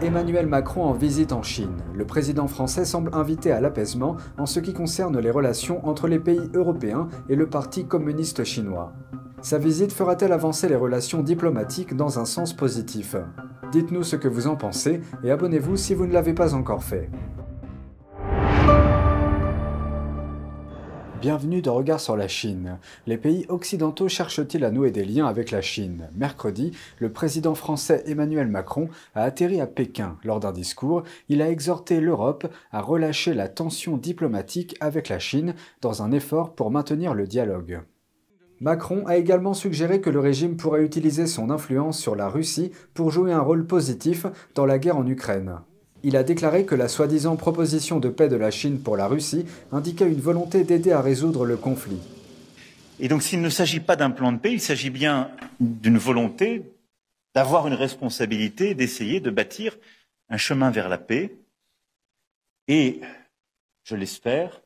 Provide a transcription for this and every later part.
Emmanuel Macron en visite en Chine. Le président français semble invité à l'apaisement en ce qui concerne les relations entre les pays européens et le Parti communiste chinois. Sa visite fera-t-elle avancer les relations diplomatiques dans un sens positif? Dites-nous ce que vous en pensez et abonnez-vous si vous ne l'avez pas encore fait. Bienvenue dans Regard sur la Chine. Les pays occidentaux cherchent-ils à nouer des liens avec la Chine? Mercredi, le président français Emmanuel Macron a atterri à Pékin. Lors d'un discours, il a exhorté l'Europe à relâcher la tension diplomatique avec la Chine dans un effort pour maintenir le dialogue. Macron a également suggéré que le régime pourrait utiliser son influence sur la Russie pour jouer un rôle positif dans la guerre en Ukraine. Il a déclaré que la soi-disant proposition de paix de la Chine pour la Russie indiquait une volonté d'aider à résoudre le conflit. Et donc s'il ne s'agit pas d'un plan de paix, il s'agit bien d'une volonté d'avoir une responsabilité, d'essayer de bâtir un chemin vers la paix et, je l'espère,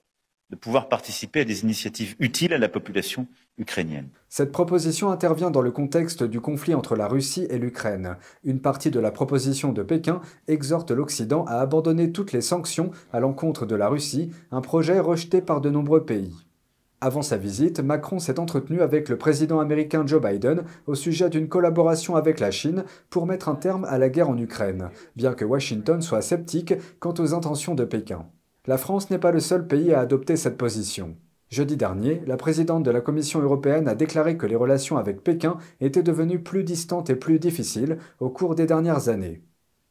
de pouvoir participer à des initiatives utiles à la population ukrainienne. Cette proposition intervient dans le contexte du conflit entre la Russie et l'Ukraine. Une partie de la proposition de Pékin exhorte l'Occident à abandonner toutes les sanctions à l'encontre de la Russie, un projet rejeté par de nombreux pays. Avant sa visite, Macron s'est entretenu avec le président américain Joe Biden au sujet d'une collaboration avec la Chine pour mettre un terme à la guerre en Ukraine, bien que Washington soit sceptique quant aux intentions de Pékin. La France n'est pas le seul pays à adopter cette position. Jeudi dernier, la présidente de la Commission européenne a déclaré que les relations avec Pékin étaient devenues plus distantes et plus difficiles au cours des dernières années.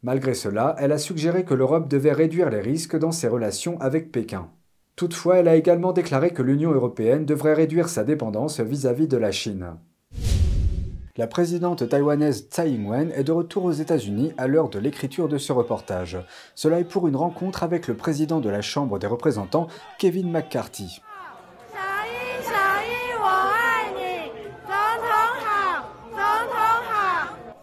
Malgré cela, elle a suggéré que l'Europe devait réduire les risques dans ses relations avec Pékin. Toutefois, elle a également déclaré que l'Union européenne devrait réduire sa dépendance vis-à-vis de la Chine. La présidente taïwanaise Tsai Ing-wen est de retour aux États-Unis à l'heure de l'écriture de ce reportage. Cela est pour une rencontre avec le président de la Chambre des représentants, Kevin McCarthy.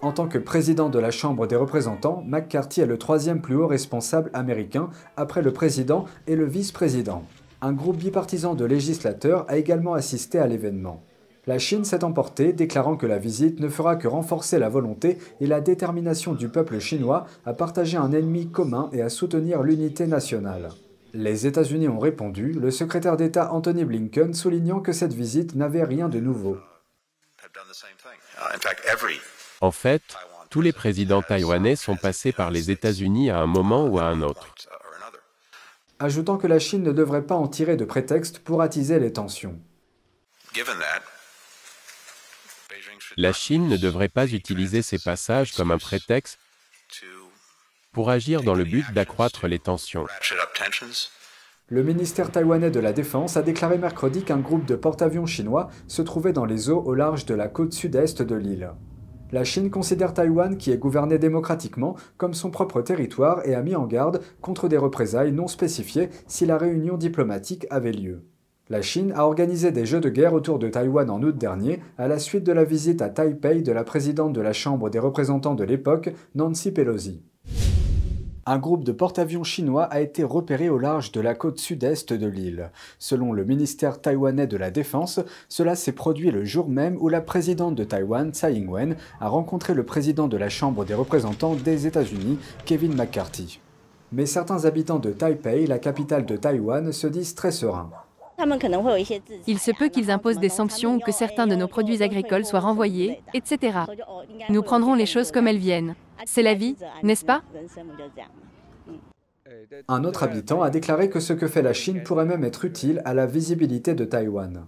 En tant que président de la Chambre des représentants, McCarthy est le troisième plus haut responsable américain après le président et le vice-président. Un groupe bipartisan de législateurs a également assisté à l'événement. La Chine s'est emportée, déclarant que la visite ne fera que renforcer la volonté et la détermination du peuple chinois à partager un ennemi commun et à soutenir l'unité nationale. Les États-Unis ont répondu, le secrétaire d'État Anthony Blinken soulignant que cette visite n'avait rien de nouveau. En fait, tous les présidents taïwanais sont passés par les États-Unis à un moment ou à un autre. Ajoutant que la Chine ne devrait pas en tirer de prétexte pour attiser les tensions. La Chine ne devrait pas utiliser ces passages comme un prétexte pour agir dans le but d'accroître les tensions. Le ministère taïwanais de la Défense a déclaré mercredi qu'un groupe de porte-avions chinois se trouvait dans les eaux au large de la côte sud-est de l'île. La Chine considère Taïwan, qui est gouverné démocratiquement, comme son propre territoire et a mis en garde contre des représailles non spécifiées si la réunion diplomatique avait lieu. La Chine a organisé des jeux de guerre autour de Taïwan en août dernier, à la suite de la visite à Taipei de la présidente de la Chambre des représentants de l'époque, Nancy Pelosi. Un groupe de porte-avions chinois a été repéré au large de la côte sud-est de l'île. Selon le ministère taïwanais de la Défense, cela s'est produit le jour même où la présidente de Taïwan, Tsai Ing-wen, a rencontré le président de la Chambre des représentants des États-Unis, Kevin McCarthy. Mais certains habitants de Taipei, la capitale de Taïwan, se disent très sereins. Il se peut qu'ils imposent des sanctions ou que certains de nos produits agricoles soient renvoyés, etc. Nous prendrons les choses comme elles viennent. C'est la vie, n'est-ce pas? Un autre habitant a déclaré que ce que fait la Chine pourrait même être utile à la visibilité de Taïwan.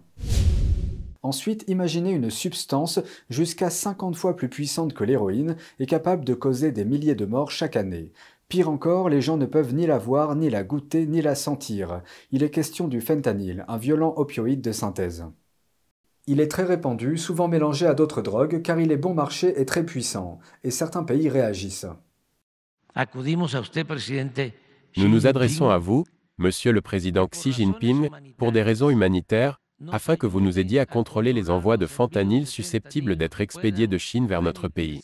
Ensuite, imaginez une substance jusqu'à 50 fois plus puissante que l'héroïne et capable de causer des milliers de morts chaque année. Pire encore, les gens ne peuvent ni la voir, ni la goûter, ni la sentir. Il est question du fentanyl, un violent opioïde de synthèse. Il est très répandu, souvent mélangé à d'autres drogues, car il est bon marché et très puissant, et certains pays réagissent. Nous nous adressons à vous, Monsieur le Président Xi Jinping, pour des raisons humanitaires, afin que vous nous aidiez à contrôler les envois de fentanyl susceptibles d'être expédiés de Chine vers notre pays.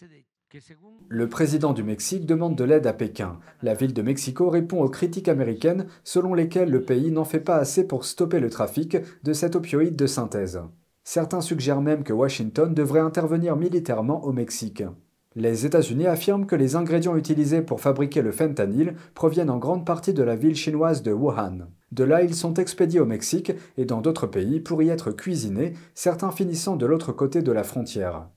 Le président du Mexique demande de l'aide à Pékin. La ville de Mexico répond aux critiques américaines selon lesquelles le pays n'en fait pas assez pour stopper le trafic de cet opioïde de synthèse. Certains suggèrent même que Washington devrait intervenir militairement au Mexique. Les États-Unis affirment que les ingrédients utilisés pour fabriquer le fentanyl proviennent en grande partie de la ville chinoise de Wuhan. De là, ils sont expédiés au Mexique et dans d'autres pays pour y être cuisinés, certains finissant de l'autre côté de la frontière.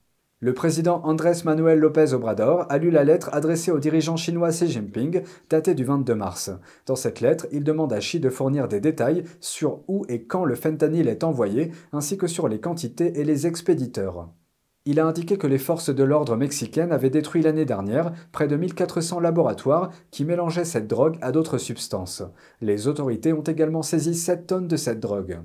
Le président Andrés Manuel López Obrador a lu la lettre adressée au dirigeant chinois Xi Jinping, datée du 22 mars. Dans cette lettre, il demande à Xi de fournir des détails sur où et quand le fentanyl est envoyé, ainsi que sur les quantités et les expéditeurs. Il a indiqué que les forces de l'ordre mexicaines avaient détruit l'année dernière près de 1400 laboratoires qui mélangeaient cette drogue à d'autres substances. Les autorités ont également saisi 7 tonnes de cette drogue.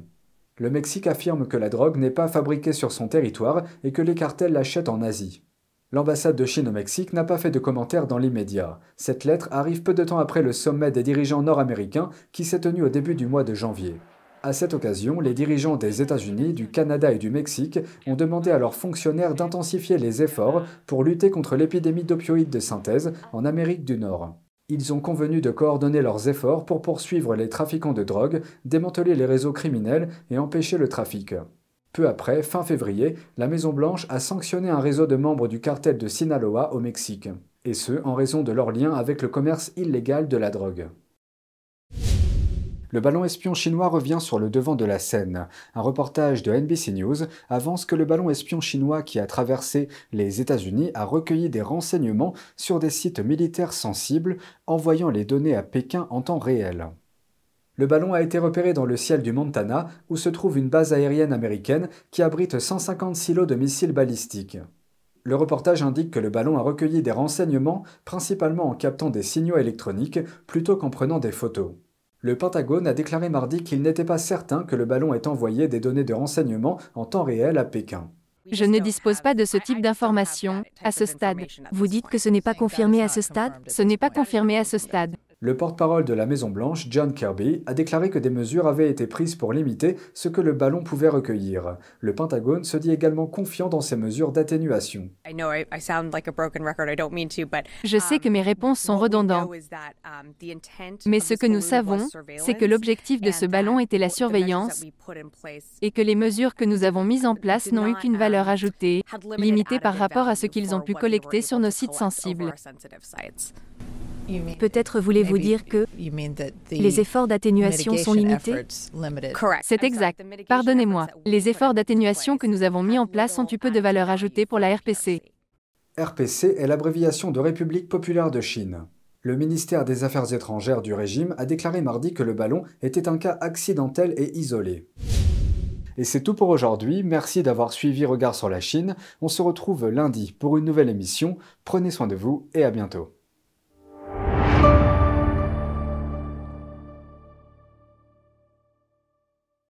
Le Mexique affirme que la drogue n'est pas fabriquée sur son territoire et que les cartels l'achètent en Asie. L'ambassade de Chine au Mexique n'a pas fait de commentaires dans l'immédiat. Cette lettre arrive peu de temps après le sommet des dirigeants nord-américains qui s'est tenu au début du mois de janvier. À cette occasion, les dirigeants des États-Unis, du Canada et du Mexique ont demandé à leurs fonctionnaires d'intensifier les efforts pour lutter contre l'épidémie d'opioïdes de synthèse en Amérique du Nord. Ils ont convenu de coordonner leurs efforts pour poursuivre les trafiquants de drogue, démanteler les réseaux criminels et empêcher le trafic. Peu après, fin février, la Maison-Blanche a sanctionné un réseau de membres du cartel de Sinaloa au Mexique, et ce en raison de leur lien avec le commerce illégal de la drogue. Le ballon espion chinois revient sur le devant de la scène. Un reportage de NBC News avance que le ballon espion chinois qui a traversé les États-Unis a recueilli des renseignements sur des sites militaires sensibles, envoyant les données à Pékin en temps réel. Le ballon a été repéré dans le ciel du Montana, où se trouve une base aérienne américaine qui abrite 150 silos de missiles balistiques. Le reportage indique que le ballon a recueilli des renseignements, principalement en captant des signaux électroniques plutôt qu'en prenant des photos. Le Pentagone a déclaré mardi qu'il n'était pas certain que le ballon ait envoyé des données de renseignement en temps réel à Pékin. Je ne dispose pas de ce type d'informations à ce stade. Vous dites que ce n'est pas confirmé à ce stade Ce n'est pas confirmé à ce stade. Le porte-parole de la Maison-Blanche, John Kirby, a déclaré que des mesures avaient été prises pour limiter ce que le ballon pouvait recueillir. Le Pentagone se dit également confiant dans ces mesures d'atténuation. Je sais que mes réponses sont redondantes. Mais ce que nous savons, c'est que l'objectif de ce ballon était la surveillance et que les mesures que nous avons mises en place n'ont eu qu'une valeur ajoutée, limitée par rapport à ce qu'ils ont pu collecter sur nos sites sensibles. Peut-être voulez-vous dire que les efforts d'atténuation sont limités? C'est exact. Pardonnez-moi. Les efforts d'atténuation que nous avons mis en place ont eu peu de valeur ajoutée pour la RPC. RPC est l'abréviation de République populaire de Chine. Le ministère des Affaires étrangères du régime a déclaré mardi que le ballon était un cas accidentel et isolé. Et c'est tout pour aujourd'hui, merci d'avoir suivi Regard sur la Chine, on se retrouve lundi pour une nouvelle émission, prenez soin de vous et à bientôt.